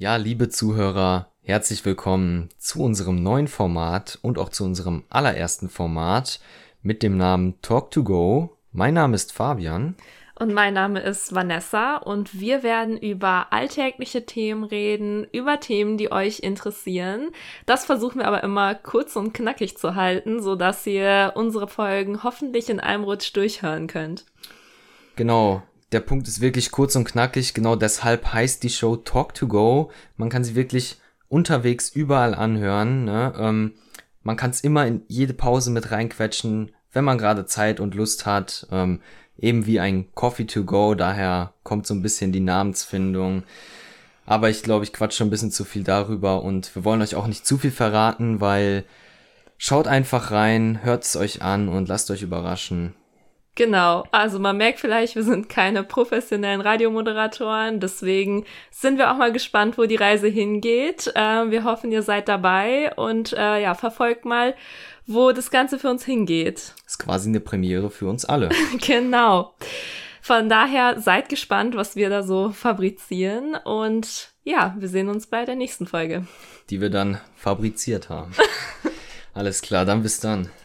Ja, liebe Zuhörer, herzlich willkommen zu unserem neuen Format und auch zu unserem allerersten Format mit dem Namen Talk to Go. Mein Name ist Fabian. Und mein Name ist Vanessa und wir werden über alltägliche Themen reden, über Themen, die euch interessieren. Das versuchen wir aber immer kurz und knackig zu halten, so dass ihr unsere Folgen hoffentlich in einem Rutsch durchhören könnt. Genau, der Punkt ist wirklich kurz und knackig. Genau deshalb heißt die Show Talk to Go. Man kann sie wirklich unterwegs überall anhören. Ne? Ähm, man kann es immer in jede Pause mit reinquetschen, wenn man gerade Zeit und Lust hat. Ähm, eben wie ein Coffee to go, daher kommt so ein bisschen die Namensfindung. Aber ich glaube, ich quatsch schon ein bisschen zu viel darüber und wir wollen euch auch nicht zu viel verraten, weil schaut einfach rein, hört es euch an und lasst euch überraschen. Genau, also man merkt vielleicht, wir sind keine professionellen Radiomoderatoren, deswegen sind wir auch mal gespannt, wo die Reise hingeht. Äh, wir hoffen, ihr seid dabei und äh, ja, verfolgt mal, wo das Ganze für uns hingeht. Das ist quasi eine Premiere für uns alle. genau. Von daher seid gespannt, was wir da so fabrizieren und ja, wir sehen uns bei der nächsten Folge. Die wir dann fabriziert haben. Alles klar, dann bis dann.